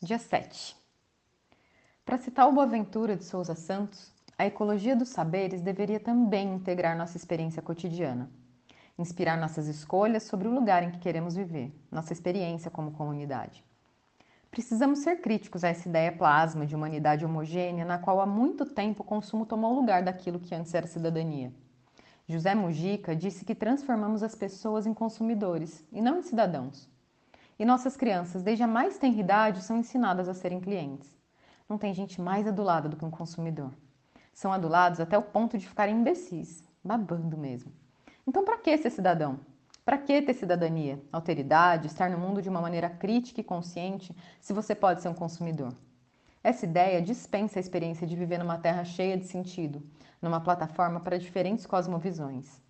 dia 7. Para citar o Boaventura de Souza Santos, a ecologia dos saberes deveria também integrar nossa experiência cotidiana, inspirar nossas escolhas sobre o lugar em que queremos viver, nossa experiência como comunidade. Precisamos ser críticos a essa ideia plasma de humanidade homogênea na qual há muito tempo o consumo tomou lugar daquilo que antes era cidadania. José Mujica disse que transformamos as pessoas em consumidores e não em cidadãos. E nossas crianças, desde a mais tenra idade, são ensinadas a serem clientes. Não tem gente mais adulada do que um consumidor. São adulados até o ponto de ficarem imbecis, babando mesmo. Então, para que ser cidadão? Para que ter cidadania, alteridade, estar no mundo de uma maneira crítica e consciente, se você pode ser um consumidor? Essa ideia dispensa a experiência de viver numa terra cheia de sentido, numa plataforma para diferentes cosmovisões.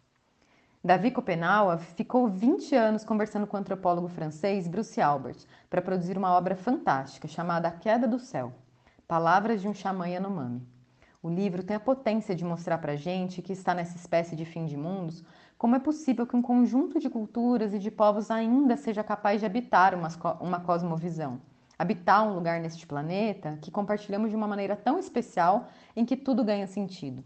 Davi Copenaua ficou 20 anos conversando com o antropólogo francês Bruce Albert para produzir uma obra fantástica chamada A Queda do Céu Palavras de um Xamã Yanomami. O livro tem a potência de mostrar para a gente que está nessa espécie de fim de mundos como é possível que um conjunto de culturas e de povos ainda seja capaz de habitar uma, uma cosmovisão, habitar um lugar neste planeta que compartilhamos de uma maneira tão especial em que tudo ganha sentido.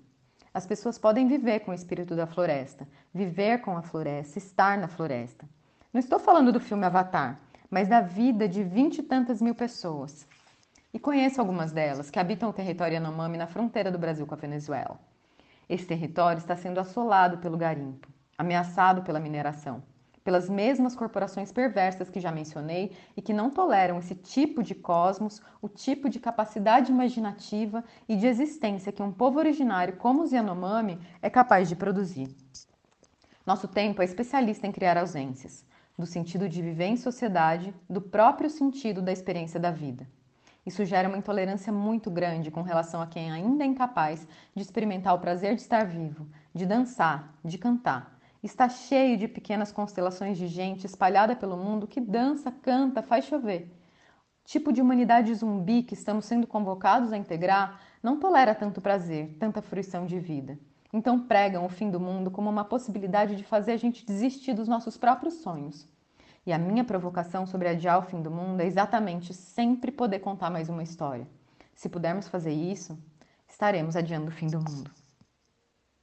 As pessoas podem viver com o espírito da floresta, viver com a floresta, estar na floresta. Não estou falando do filme Avatar, mas da vida de vinte e tantas mil pessoas. E conheço algumas delas que habitam o território Yanomami na fronteira do Brasil com a Venezuela. Esse território está sendo assolado pelo garimpo, ameaçado pela mineração pelas mesmas corporações perversas que já mencionei e que não toleram esse tipo de cosmos, o tipo de capacidade imaginativa e de existência que um povo originário como os Yanomami é capaz de produzir. Nosso tempo é especialista em criar ausências, do sentido de viver em sociedade, do próprio sentido da experiência da vida. Isso gera uma intolerância muito grande com relação a quem ainda é incapaz de experimentar o prazer de estar vivo, de dançar, de cantar está cheio de pequenas constelações de gente espalhada pelo mundo que dança, canta, faz chover. O tipo de humanidade zumbi que estamos sendo convocados a integrar não tolera tanto prazer, tanta fruição de vida. Então pregam o fim do mundo como uma possibilidade de fazer a gente desistir dos nossos próprios sonhos. E a minha provocação sobre adiar o fim do mundo é exatamente sempre poder contar mais uma história. Se pudermos fazer isso, estaremos adiando o fim do mundo.